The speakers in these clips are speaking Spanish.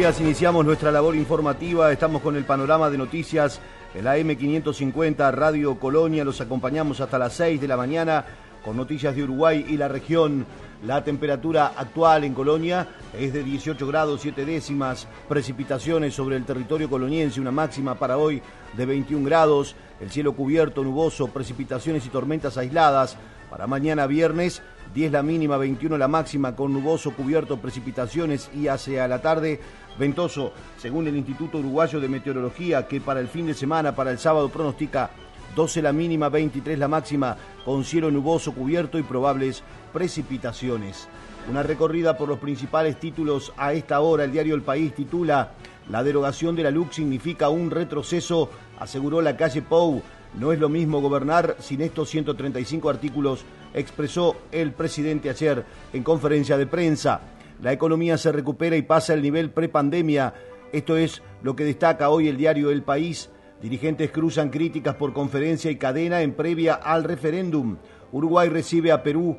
días, iniciamos nuestra labor informativa, estamos con el panorama de noticias en la M550 Radio Colonia, los acompañamos hasta las 6 de la mañana con noticias de Uruguay y la región. La temperatura actual en Colonia es de 18 grados 7 décimas, precipitaciones sobre el territorio coloniense, una máxima para hoy de 21 grados, el cielo cubierto, nuboso, precipitaciones y tormentas aisladas. Para mañana viernes, 10 la mínima, 21 la máxima, con nuboso, cubierto, precipitaciones y hacia la tarde ventoso, según el Instituto Uruguayo de Meteorología, que para el fin de semana, para el sábado, pronostica 12 la mínima, 23 la máxima, con cielo nuboso, cubierto y probables precipitaciones. Una recorrida por los principales títulos a esta hora. El diario El País titula La derogación de la LUC significa un retroceso, aseguró la calle Pou. No es lo mismo gobernar sin estos 135 artículos, expresó el presidente ayer en conferencia de prensa. La economía se recupera y pasa al nivel prepandemia. Esto es lo que destaca hoy el diario El País. Dirigentes cruzan críticas por conferencia y cadena en previa al referéndum. Uruguay recibe a Perú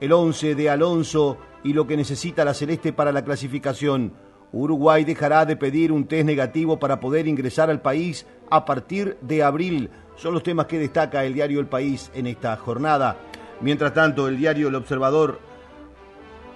el 11 de Alonso y lo que necesita la Celeste para la clasificación. Uruguay dejará de pedir un test negativo para poder ingresar al país a partir de abril. Son los temas que destaca el diario El País en esta jornada. Mientras tanto, el diario El Observador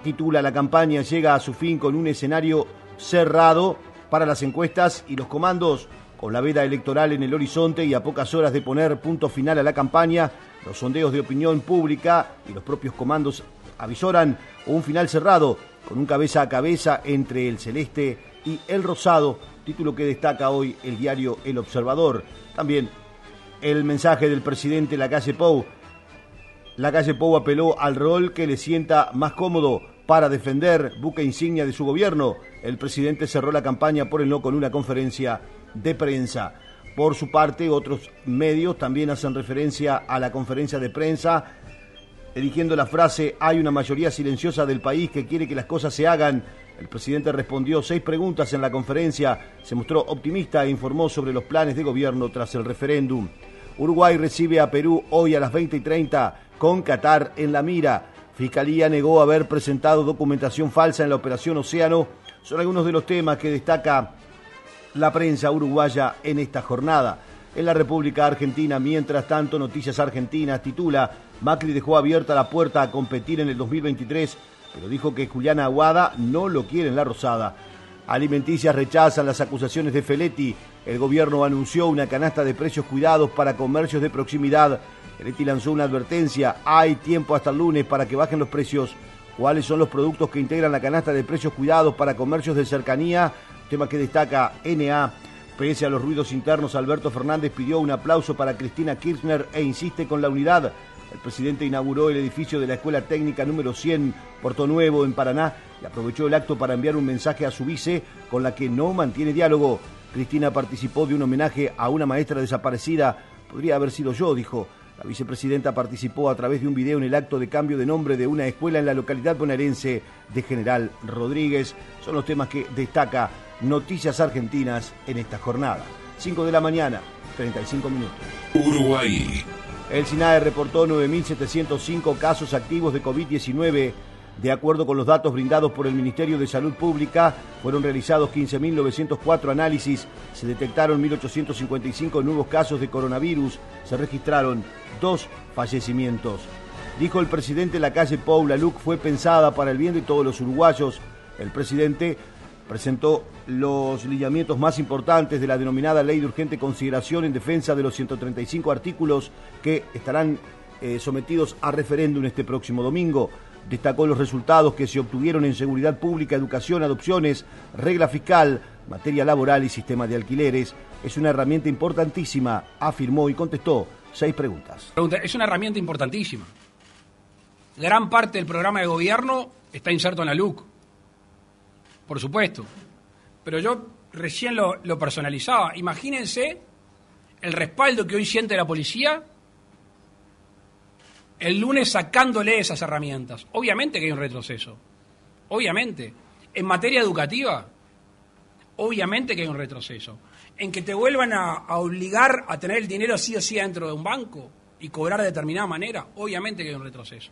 titula La campaña llega a su fin con un escenario cerrado para las encuestas y los comandos con la veda electoral en el horizonte y a pocas horas de poner punto final a la campaña, los sondeos de opinión pública y los propios comandos avisoran un final cerrado con un cabeza a cabeza entre el celeste y el rosado, título que destaca hoy el diario El Observador. También el mensaje del presidente La Calle Pou. La Calle Pou apeló al rol que le sienta más cómodo para defender buque insignia de su gobierno. El presidente cerró la campaña por el no con una conferencia de prensa. Por su parte, otros medios también hacen referencia a la conferencia de prensa, eligiendo la frase hay una mayoría silenciosa del país que quiere que las cosas se hagan. El presidente respondió seis preguntas en la conferencia, se mostró optimista e informó sobre los planes de gobierno tras el referéndum. Uruguay recibe a Perú hoy a las 20 y 30 con Qatar en la mira. Fiscalía negó haber presentado documentación falsa en la operación Océano. Son algunos de los temas que destaca la prensa uruguaya en esta jornada. En la República Argentina, mientras tanto, Noticias Argentinas titula Macri dejó abierta la puerta a competir en el 2023, pero dijo que Juliana Aguada no lo quiere en la Rosada. Alimenticias rechazan las acusaciones de Feletti. El gobierno anunció una canasta de precios cuidados para comercios de proximidad. Feletti lanzó una advertencia. Hay tiempo hasta el lunes para que bajen los precios. ¿Cuáles son los productos que integran la canasta de precios cuidados para comercios de cercanía? tema que destaca NA. Pese a los ruidos internos, Alberto Fernández pidió un aplauso para Cristina Kirchner e insiste con la unidad. El presidente inauguró el edificio de la Escuela Técnica número 100, Puerto Nuevo, en Paraná, y aprovechó el acto para enviar un mensaje a su vice con la que no mantiene diálogo. Cristina participó de un homenaje a una maestra desaparecida. Podría haber sido yo, dijo. La vicepresidenta participó a través de un video en el acto de cambio de nombre de una escuela en la localidad bonaerense de General Rodríguez. Son los temas que destaca Noticias Argentinas en esta jornada. 5 de la mañana, 35 minutos. Uruguay. El SINAE reportó 9.705 casos activos de COVID-19. De acuerdo con los datos brindados por el Ministerio de Salud Pública, fueron realizados 15.904 análisis, se detectaron 1.855 nuevos casos de coronavirus, se registraron dos fallecimientos. Dijo el presidente la calle Paula Luc fue pensada para el bien de todos los uruguayos. El presidente presentó los lineamientos más importantes de la denominada Ley de Urgente Consideración en defensa de los 135 artículos que estarán eh, sometidos a referéndum este próximo domingo. Destacó los resultados que se obtuvieron en seguridad pública, educación, adopciones, regla fiscal, materia laboral y sistema de alquileres. Es una herramienta importantísima, afirmó y contestó seis preguntas. Es una herramienta importantísima. Gran parte del programa de gobierno está inserto en la LUC por supuesto. Pero yo recién lo, personalizaba. Imagínense el respaldo que hoy siente la policía el lunes sacándole esas herramientas. Obviamente que hay un retroceso. Obviamente. En materia educativa, obviamente que hay un retroceso. En que te vuelvan a, a, obligar a tener el dinero sí o sí dentro de un banco y cobrar de determinada manera, obviamente que hay un retroceso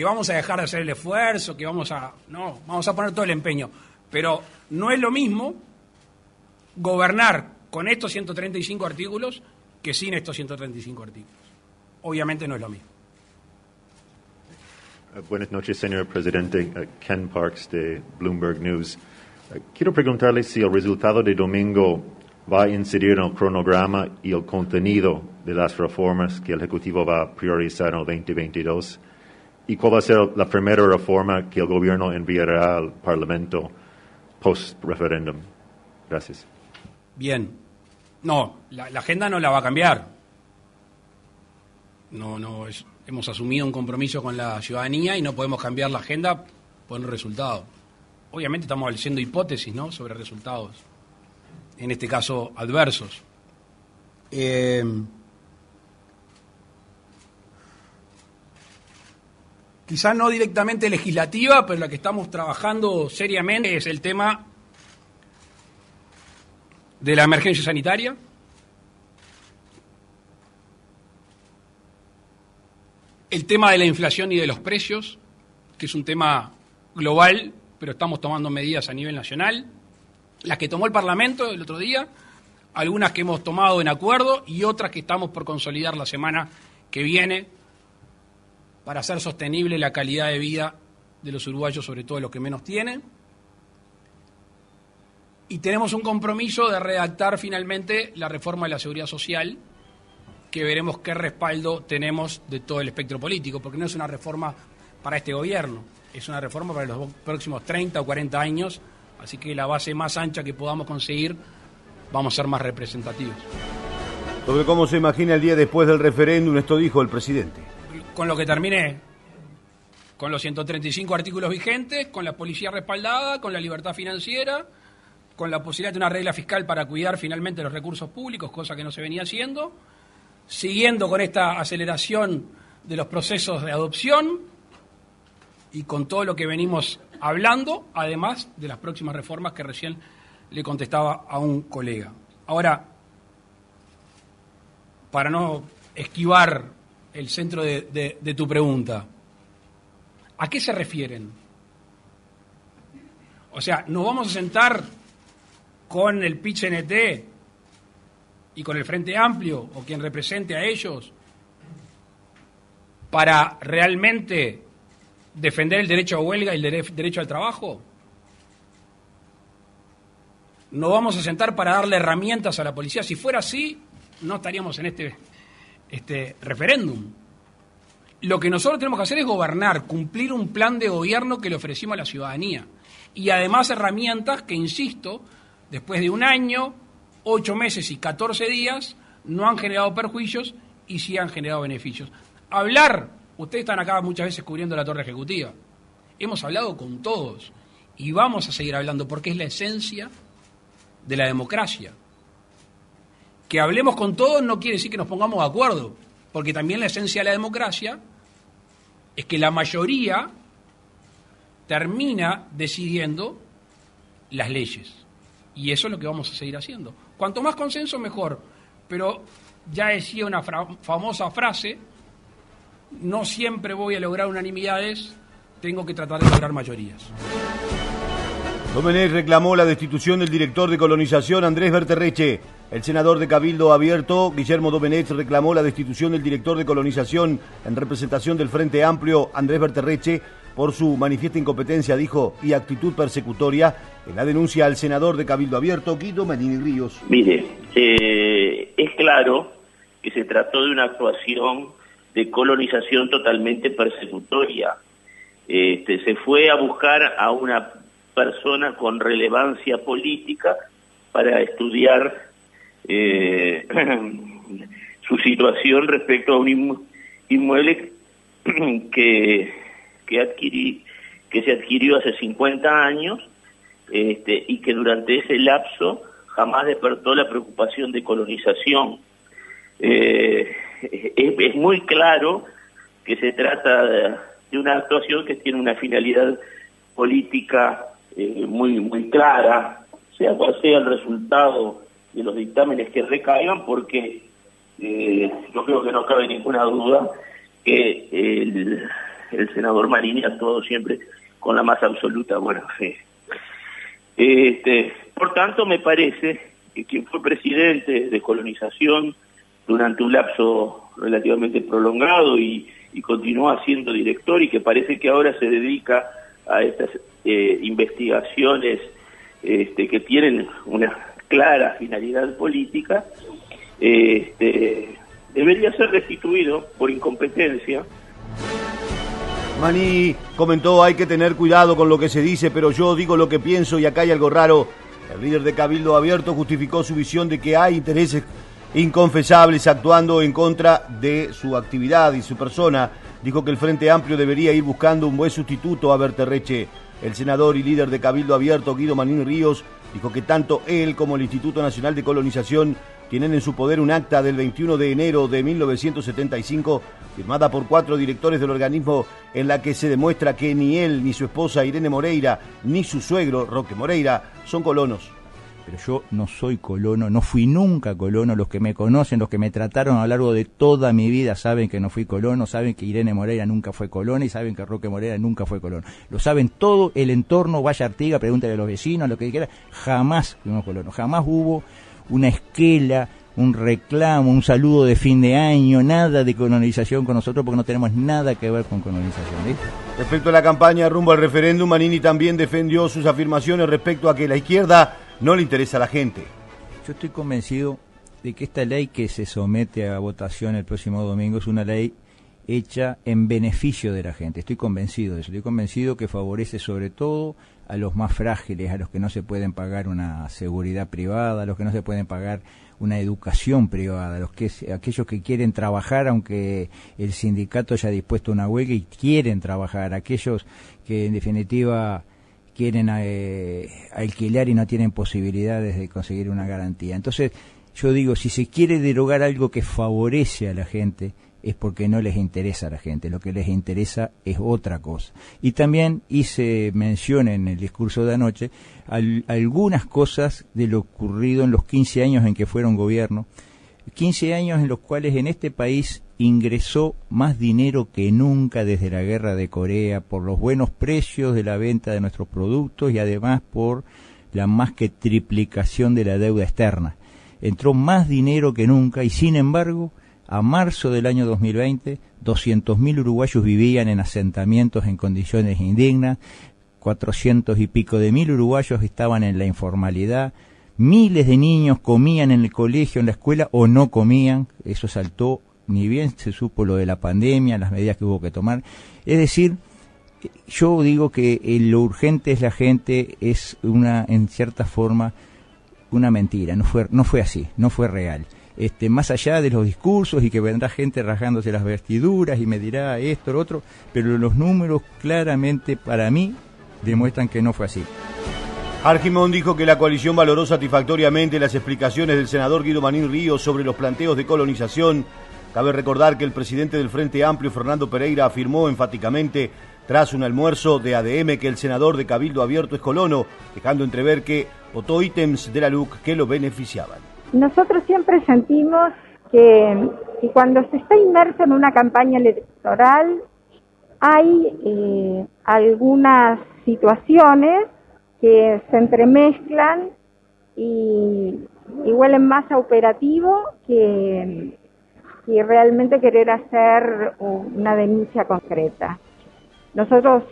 que vamos a dejar de hacer el esfuerzo, que vamos a... No, vamos a poner todo el empeño. Pero no es lo mismo gobernar con estos 135 artículos que sin estos 135 artículos. Obviamente no es lo mismo. Uh, buenas noches, señor presidente. Uh, Ken Parks de Bloomberg News. Uh, quiero preguntarle si el resultado de domingo va a incidir en el cronograma y el contenido de las reformas que el Ejecutivo va a priorizar en el 2022 y cuál va a ser la primera reforma que el gobierno enviará al Parlamento post-referéndum. Gracias. Bien. No, la, la agenda no la va a cambiar. No, no, es, hemos asumido un compromiso con la ciudadanía y no podemos cambiar la agenda por un resultado. Obviamente estamos haciendo hipótesis ¿no? sobre resultados, en este caso adversos. Eh, quizás no directamente legislativa, pero la que estamos trabajando seriamente es el tema de la emergencia sanitaria. El tema de la inflación y de los precios, que es un tema global, pero estamos tomando medidas a nivel nacional, las que tomó el Parlamento el otro día, algunas que hemos tomado en acuerdo y otras que estamos por consolidar la semana que viene para hacer sostenible la calidad de vida de los uruguayos, sobre todo los que menos tienen. Y tenemos un compromiso de redactar finalmente la reforma de la seguridad social, que veremos qué respaldo tenemos de todo el espectro político, porque no es una reforma para este gobierno, es una reforma para los próximos 30 o 40 años, así que la base más ancha que podamos conseguir, vamos a ser más representativos. Sobre cómo se imagina el día después del referéndum, esto dijo el presidente. Con lo que terminé, con los 135 artículos vigentes, con la policía respaldada, con la libertad financiera, con la posibilidad de una regla fiscal para cuidar finalmente los recursos públicos, cosa que no se venía haciendo, siguiendo con esta aceleración de los procesos de adopción y con todo lo que venimos hablando, además de las próximas reformas que recién le contestaba a un colega. Ahora, para no esquivar el centro de, tu pregunta, ¿a qué se refieren? O sea, ¿nos vamos a sentar con el pitch NT y con el Frente Amplio o quien represente a ellos para realmente defender el derecho a huelga y el derecho al trabajo? ¿No vamos a sentar para darle herramientas a la policía? Si fuera así, no estaríamos en este, este referéndum. Lo que nosotros tenemos que hacer es gobernar, cumplir un plan de gobierno que le ofrecimos a la ciudadanía. Y además herramientas que, insisto, después de un año, ocho meses y 14 días no han generado perjuicios y sí han generado beneficios. Hablar, ustedes están acá muchas veces cubriendo la torre ejecutiva. Hemos hablado con todos y vamos a seguir hablando porque es la esencia de la democracia. Que hablemos con todos no quiere decir que nos pongamos de acuerdo, porque también la esencia de la democracia es que la mayoría termina decidiendo las leyes. Y eso es lo que vamos a seguir haciendo. Cuanto más consenso, mejor. Pero ya decía una famosa frase, no siempre voy a lograr unanimidades, tengo que tratar de lograr mayorías. Domenech reclamó la destitución del director de colonización Andrés Berterreche. El senador de Cabildo Abierto, Guillermo Domenech, reclamó la destitución del director de colonización en representación del Frente Amplio, Andrés Berterreche, por su manifiesta incompetencia, dijo, y actitud persecutoria en la denuncia al senador de Cabildo Abierto, Guido Manini Ríos. Mire, eh, es claro que se trató de una actuación de colonización totalmente persecutoria. Este, se fue a buscar a una persona con relevancia política para estudiar eh, su situación respecto a un inmueble que que, que se adquirió hace 50 años este, y que durante ese lapso jamás despertó la preocupación de colonización. Eh, es, muy claro que se trata de, una actuación que tiene una finalidad política eh, muy, muy clara, sea cual sea el resultado de los dictámenes que recaigan, porque eh, yo creo que no cabe ninguna duda que el, senador Marini ha actuado siempre con la más absoluta buena fe. Este, por tanto, me parece que quien fue presidente de colonización durante un lapso relativamente prolongado y, y continuó siendo director y que parece que ahora se dedica a estas eh, investigaciones este, que tienen una clara finalidad política, este, debería ser destituido por incompetencia. Maní comentó, hay que tener cuidado con lo que se dice, pero yo digo lo que pienso y acá hay algo raro. El líder de Cabildo Abierto justificó su visión de que hay intereses inconfesables actuando en contra de su actividad y su persona. Dijo que el Frente Amplio debería ir buscando un buen sustituto a Berterreche. El senador y líder de Cabildo Abierto, Guido Manín Ríos, dijo que tanto él como el Instituto Nacional de Colonización tienen en su poder un acta del 21 de enero de 1975 firmada por cuatro directores del organismo en la que se demuestra que ni él, ni su esposa Irene Moreira, ni su suegro Roque Moreira son colonos pero yo no soy colono, no fui nunca colono. Los que me conocen, los que me trataron a lo largo de toda mi vida saben que no fui colono, saben que Irene Moreira nunca fue colono y saben que Roque Moreira nunca fue colono. Lo saben todo el entorno, vaya Artiga, pregúntale a los vecinos, lo que quiera. Jamás fuimos colonos, jamás hubo una esquela, un reclamo, un saludo de fin de año, nada de colonización con nosotros porque no tenemos nada que ver con colonización. Respecto a la campaña rumbo al referéndum, Manini también defendió sus afirmaciones respecto a que la izquierda no le interesa a la gente. Yo estoy convencido de que esta ley que se somete a votación el próximo domingo es una ley hecha en beneficio de la gente. Estoy convencido de eso. Estoy convencido que favorece sobre todo a los más frágiles, a los que no se pueden pagar una seguridad privada, a los que no se pueden pagar una educación privada, a los que aquellos que quieren trabajar aunque el sindicato haya dispuesto una huelga y quieren trabajar, aquellos que en definitiva quieren eh, alquilar y no tienen posibilidades de conseguir una garantía. Entonces, yo digo, si se quiere derogar algo que favorece a la gente, es porque no les interesa a la gente, lo que les interesa es otra cosa. Y también hice mención en el discurso de anoche algunas cosas de lo ocurrido en los 15 años en que fueron gobierno, 15 años en los cuales en este país ingresó más dinero que nunca desde la guerra de Corea por los buenos precios de la venta de nuestros productos y además por la más que triplicación de la deuda externa. Entró más dinero que nunca y sin embargo, a marzo del año 2020, 200.000 uruguayos vivían en asentamientos en condiciones indignas, 400 y pico de mil uruguayos estaban en la informalidad, miles de niños comían en el colegio, en la escuela o no comían, eso saltó ni bien se supo lo de la pandemia, las medidas que hubo que tomar. Es decir, yo digo que lo urgente es la gente, es una, en cierta forma, una mentira, no fue, no fue así, no fue real. Este, más allá de los discursos y que vendrá gente rasgándose las vestiduras y me dirá esto, lo otro, pero los números claramente para mí demuestran que no fue así. Argimón dijo que la coalición valoró satisfactoriamente las explicaciones del senador Guido Manín Ríos sobre los planteos de colonización Cabe recordar que el presidente del Frente Amplio, Fernando Pereira, afirmó enfáticamente tras un almuerzo de ADM que el senador de Cabildo Abierto es colono, dejando entrever que votó ítems de la LUC que lo beneficiaban. Nosotros siempre sentimos que, cuando se está inmerso en una campaña electoral hay eh, algunas situaciones que se entremezclan y, huelen más a operativo que, realmente querer hacer una denuncia concreta. Nosotros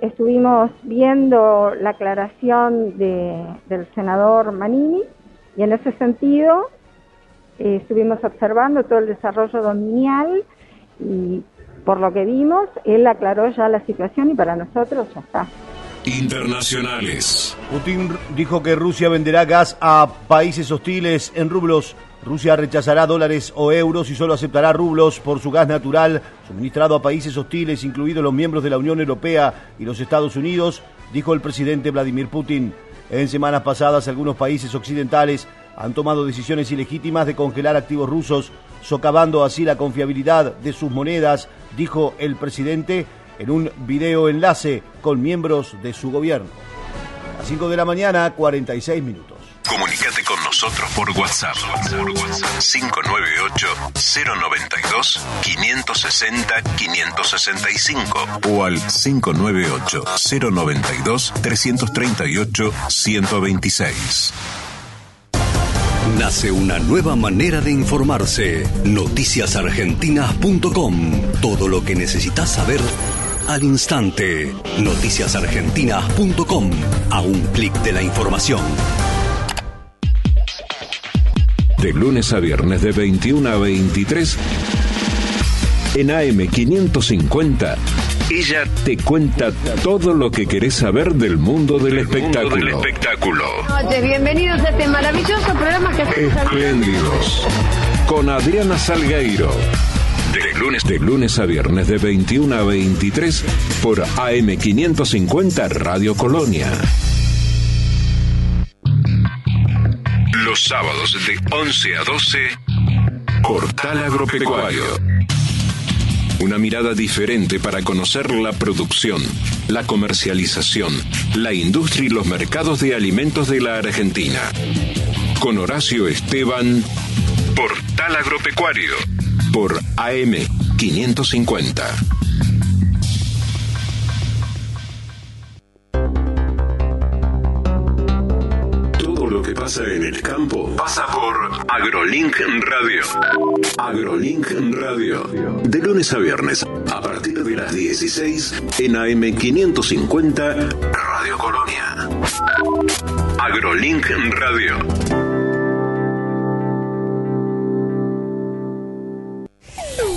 estuvimos viendo la aclaración del senador Manini y en ese sentido eh, estuvimos observando todo el desarrollo dominial y por lo que vimos, él aclaró ya la situación y para nosotros ya está. Internacionales. Putin dijo que Rusia venderá gas a países hostiles en rublos Rusia rechazará dólares o euros y solo aceptará rublos por su gas natural suministrado a países hostiles, incluidos los miembros de la Unión Europea y los Estados Unidos, dijo el presidente Vladimir Putin. En semanas pasadas, algunos países occidentales han tomado decisiones ilegítimas de congelar activos rusos, socavando así la confiabilidad de sus monedas, dijo el presidente en un video enlace con miembros de su gobierno. A 5 de la mañana, 46 minutos. Comunícate con nosotros nosotros por WhatsApp. 598-092-560-565 o al 598-092-338-126. Nace una nueva manera de informarse. Noticiasargentinas.com. Todo lo que necesitas saber al instante. Noticiasargentinas.com. A un clic de la información. De lunes a viernes de 21 a 23 en AM550. Ella te cuenta todo lo que querés saber del mundo del espectáculo. Del espectáculo. Noches, bienvenidos a este maravilloso programa que hacemos Espléndidos. Con Adriana Salgueiro. De lunes, de lunes a viernes de 21 a 23 por AM550 Radio Colonia. Los sábados de 11 a 12, Portal Agropecuario. Una mirada diferente para conocer la producción, la comercialización, la industria y los mercados de alimentos de la Argentina. Con Horacio Esteban, Portal Agropecuario. Por AM550. Todo lo que pasa en el campo Pasa por AgroLink Radio. AgroLink Radio. De lunes a viernes, a partir de las 16 en AM550 Radio Colonia. AgroLink Radio.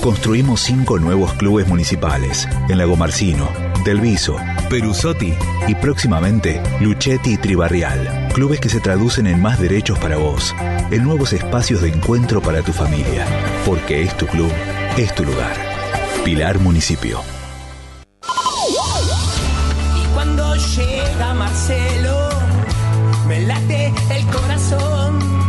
Construimos cinco nuevos clubes municipales en Lago Marcino, Del Viso, Perusotti y próximamente Luchetti y Tribarrial. Clubes que se traducen en más derechos para vos, en nuevos espacios de encuentro para tu familia. Porque es tu club, es tu lugar. Pilar Municipio. Y cuando llega Marcelo, me late el corazón.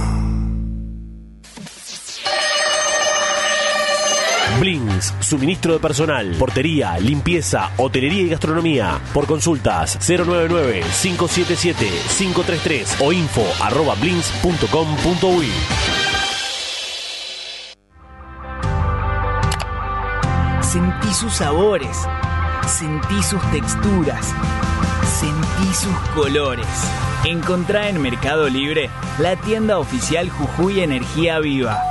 Blins, suministro de personal, portería, limpieza, hotelería y gastronomía. Por consultas 099-577-533 o info arroba blins.com.uy. Sentí sus sabores, sentí sus texturas, sentí sus colores. Encontrá en Mercado Libre la tienda oficial Jujuy Energía Viva.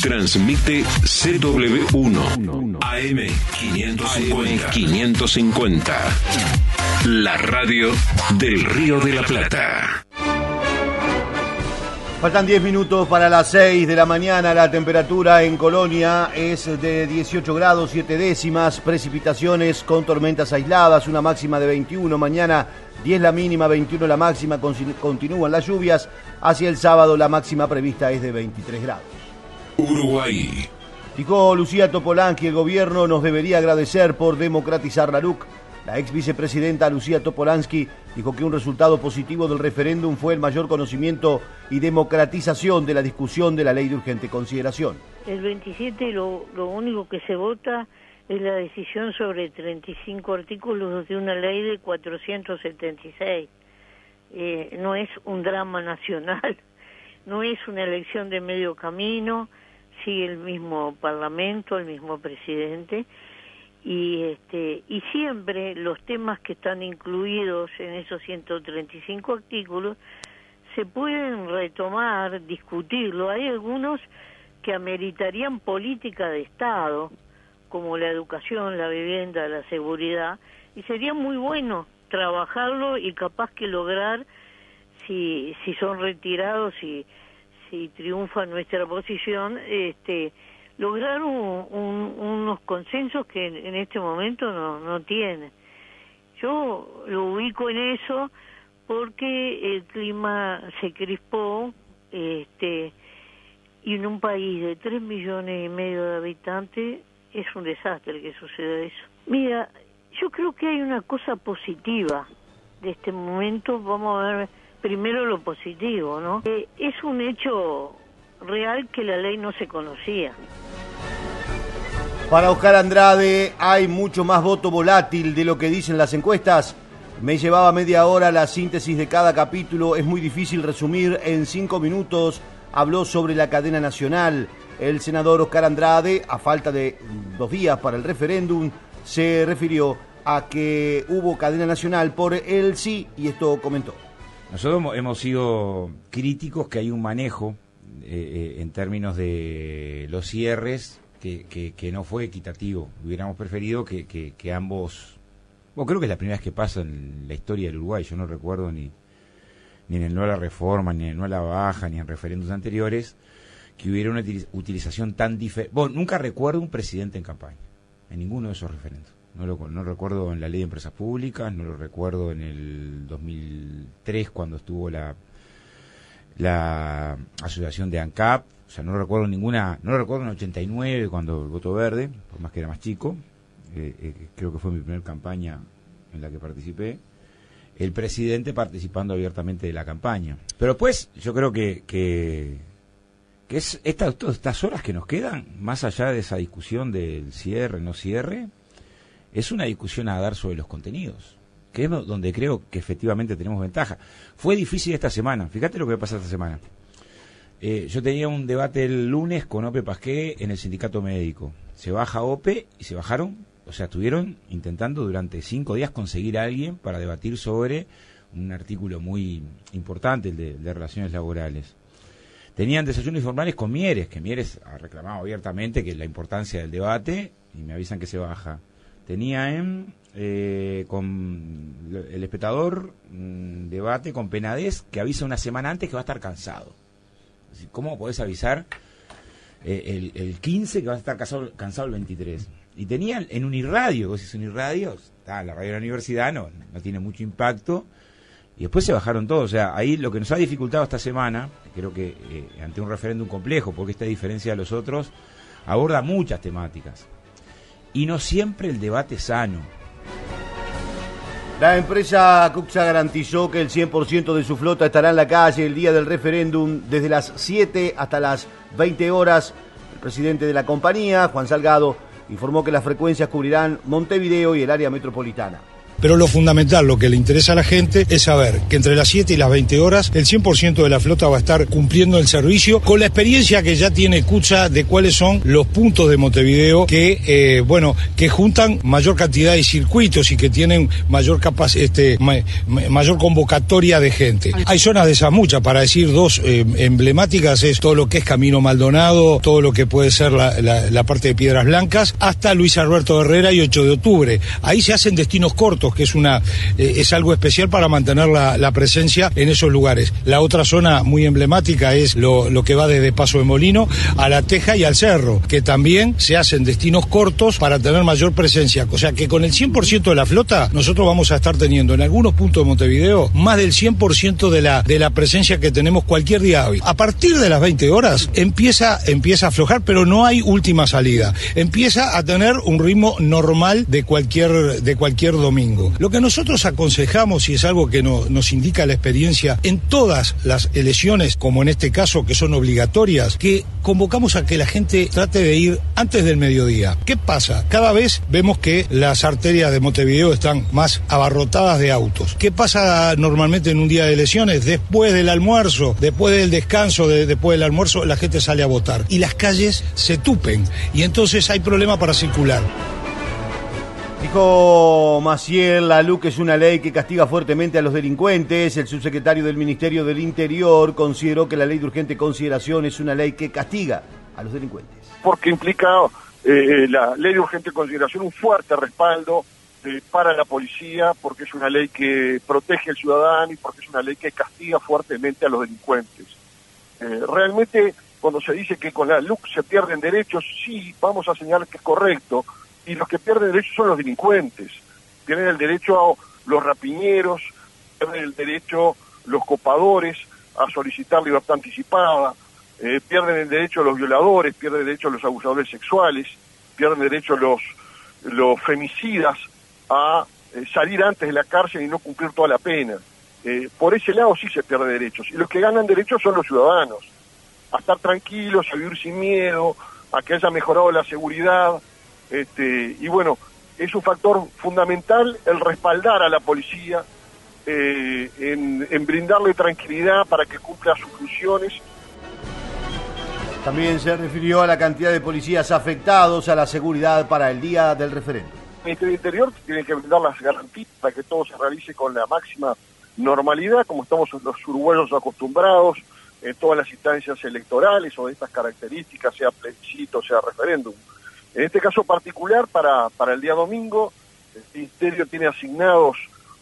Transmite CW1 AM550. 550. La radio del Río de la Plata. Faltan 10 minutos para las 6 de la mañana. La temperatura en Colonia es de 18 grados 7 décimas. Precipitaciones con tormentas aisladas. Una máxima de 21. Mañana 10 la mínima, 21 la máxima. Continúan las lluvias. Hacia el sábado la máxima prevista es de 23 grados. Uruguay. Dijo Lucía Topolansky, el gobierno nos debería agradecer por democratizar la LUC. La ex vicepresidenta Lucía Topolansky dijo que un resultado positivo del referéndum fue el mayor conocimiento y democratización de la discusión de la ley de urgente consideración. El 27 lo, lo único que se vota es la decisión sobre 35 artículos de una ley de 476. Eh, no es un drama nacional, no es una elección de medio camino, sigue el mismo parlamento, el mismo presidente y este y siempre los temas que están incluidos en esos 135 artículos se pueden retomar, discutirlo. Hay algunos que ameritarían política de Estado, como la educación, la vivienda, la seguridad, y sería muy bueno trabajarlo y capaz que lograr, si, si son retirados y si triunfa nuestra posición, este, lograr unos consensos que en, este momento no, no tienen. Yo lo ubico en eso porque el clima se crispó, este, y en un país de tres millones y medio de habitantes es un desastre que suceda eso. Mira, yo creo que hay una cosa positiva de este momento. Vamos a ver primero lo positivo, ¿no? Eh, es un hecho real que la ley no se conocía. Para Oscar Andrade hay mucho más voto volátil de lo que dicen las encuestas. Me llevaba media hora la síntesis de cada capítulo. Es muy difícil resumir en cinco minutos. Habló sobre la cadena nacional. El senador Oscar Andrade, a falta de dos días para el referéndum, se refirió a que hubo cadena nacional por el sí y esto comentó. Nosotros hemos sido críticos que hay un manejo eh, eh, en términos de los cierres que, que, no fue equitativo. Hubiéramos preferido que, ambos... Bueno, creo que es la primera vez que pasa en la historia del Uruguay. Yo no recuerdo ni, ni en el no a la reforma, ni en el no a la baja, ni en referendos anteriores, que hubiera una utilización tan diferente. Bueno, nunca recuerdo un presidente en campaña, en ninguno de esos referendos. No lo no recuerdo en la ley de empresas públicas, no lo recuerdo en el 2003 cuando estuvo la la asociación de ANCAP, o sea, no recuerdo ninguna, no lo recuerdo en el 89 cuando el voto verde, por más que era más chico, eh, eh, creo que fue mi primera campaña en la que participé, el presidente participando abiertamente de la campaña. Pero pues yo creo que, que, que es estas, estas horas que nos quedan, más allá de esa discusión del cierre, no cierre, es una discusión a dar sobre los contenidos, que es donde creo que efectivamente tenemos ventaja. Fue difícil esta semana, fíjate lo que pasa esta semana. Eh, yo tenía un debate el lunes con Ope Pasqué en el sindicato médico. Se baja Ope y se bajaron, o sea, estuvieron intentando durante cinco días conseguir a alguien para debatir sobre un artículo muy importante, el de, de relaciones laborales. Tenían desayunos informales con Mieres, que Mieres ha reclamado abiertamente que la importancia del debate y me avisan que se baja tenía en eh, con el espectador mm, debate con Penades que avisa una semana antes que va a estar cansado. ¿Cómo podés avisar eh, el, el, 15 que va a estar cansado, el 23? Y tenían en Uniradio, vos decís Uniradio, está la radio de la universidad, no, no tiene mucho impacto. Y después se bajaron todos. O sea, ahí lo que nos ha dificultado esta semana, creo que eh, ante un referéndum complejo, porque esta diferencia de los otros, aborda muchas temáticas y no siempre el debate sano. La empresa Cuxa garantizó que el 100% de su flota estará en la calle el día del referéndum desde las 7 hasta las 20 horas. El presidente de la compañía, Juan Salgado, informó que las frecuencias cubrirán Montevideo y el área metropolitana. Pero lo fundamental, lo que le interesa a la gente es saber que entre las 7 y las 20 horas el 100% de la flota va a estar cumpliendo el servicio con la experiencia que ya tiene Cucha de cuáles son los puntos de Montevideo que, eh, bueno, que juntan mayor cantidad de circuitos y que tienen mayor este, mayor convocatoria de gente. Hay zonas de esas muchas, para decir dos eh, emblemáticas es todo lo que es Camino Maldonado, todo lo que puede ser la, parte de Piedras Blancas, hasta Luis Alberto Herrera y 8 de octubre. Ahí se hacen destinos cortos que es, una, eh, es algo especial para mantener la, presencia en esos lugares. La otra zona muy emblemática es lo, lo que va desde Paso de Molino a La Teja y al Cerro, que también se hacen destinos cortos para tener mayor presencia. O sea que con el 100% de la flota, nosotros vamos a estar teniendo en algunos puntos de Montevideo más del 100% de la, de la presencia que tenemos cualquier día hoy. A partir de las 20 horas empieza, empieza a aflojar, pero no hay última salida. Empieza a tener un ritmo normal de cualquier, de cualquier domingo. Lo que nosotros aconsejamos, y es algo que nos indica la experiencia en todas las elecciones, como en este caso, que son obligatorias, que convocamos a que la gente trate de ir antes del mediodía. ¿Qué pasa? Cada vez vemos que las arterias de Montevideo están más abarrotadas de autos. ¿Qué pasa normalmente en un día de elecciones? Después del almuerzo, después del descanso, después del almuerzo, la gente sale a votar. Y las calles se tupen. Y entonces hay problema para circular. Dijo Maciel, la LUC es una ley que castiga fuertemente a los delincuentes. El subsecretario del Ministerio del Interior consideró que la ley de urgente consideración es una ley que castiga a los delincuentes. Porque implica eh, la ley de urgente consideración un fuerte respaldo eh, para la policía porque es una ley que protege al ciudadano y porque es una ley que castiga fuertemente a los delincuentes. Eh, realmente cuando se dice que con la LUC se pierden derechos, sí, vamos a señalar que es correcto, y los que pierden derechos son los delincuentes, pierden el derecho a los rapiñeros, pierden el derecho los copadores a solicitar libertad anticipada, eh, pierden el derecho los violadores, pierden el derecho los abusadores sexuales, pierden el derecho los, los femicidas a eh, salir antes de la cárcel y no cumplir toda la pena. Eh, por ese lado sí se pierden derechos. Y los que ganan derechos son los ciudadanos. A estar tranquilos, a vivir sin miedo, a que haya mejorado la seguridad. Este, y bueno, es un factor fundamental el respaldar a la policía, eh, en, en brindarle tranquilidad para que cumpla sus funciones también se refirió a la cantidad de policías afectados a la seguridad para el día del referéndum. El Ministerio Interior tiene que brindar las garantías para que todo se realice con la máxima normalidad, como estamos los uruguayos acostumbrados en todas las instancias electorales o de estas características, sea plebiscito, sea referéndum. En este caso particular, para, para el día domingo, el Ministerio tiene asignados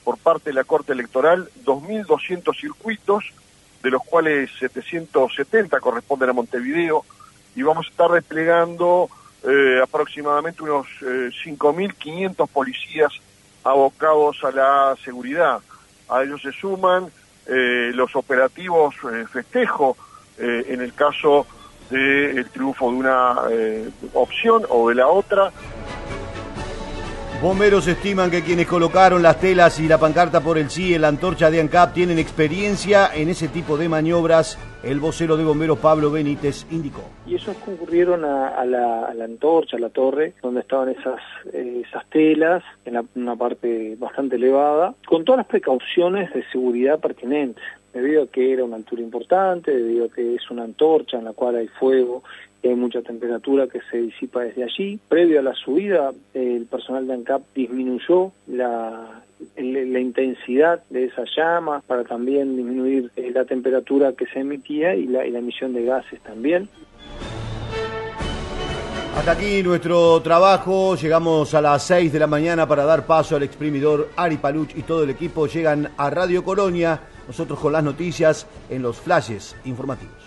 por parte de la Corte Electoral 2.200 circuitos, de los cuales 770 corresponden a Montevideo, y vamos a estar desplegando eh, aproximadamente unos eh, 5.500 policías abocados a la seguridad. A ellos se suman eh, los operativos eh, festejo en el caso del triunfo de una eh, opción o de la otra. Bomberos estiman que quienes colocaron las telas y la pancarta por el sí en la antorcha de ANCAP tienen experiencia en ese tipo de maniobras. El vocero de bomberos Pablo Benítez indicó. Y esos concurrieron a, a, la, a la, antorcha, a la torre, donde estaban esas, eh, esas telas, en la, una parte bastante elevada, con todas las precauciones de seguridad pertinentes debido a que era una altura importante, debido a que es una antorcha en la cual hay fuego y hay mucha temperatura que se disipa desde allí. Previo a la subida, el personal de ANCAP disminuyó la, la intensidad de esa llama para también disminuir eh, la temperatura que se emitía y la, y la emisión de gases también. Hasta aquí nuestro trabajo. Llegamos a las 6 de la mañana para dar paso al exprimidor Ari Paluch y todo el equipo llegan a Radio Colonia. Nosotros con las noticias en los flashes informativos.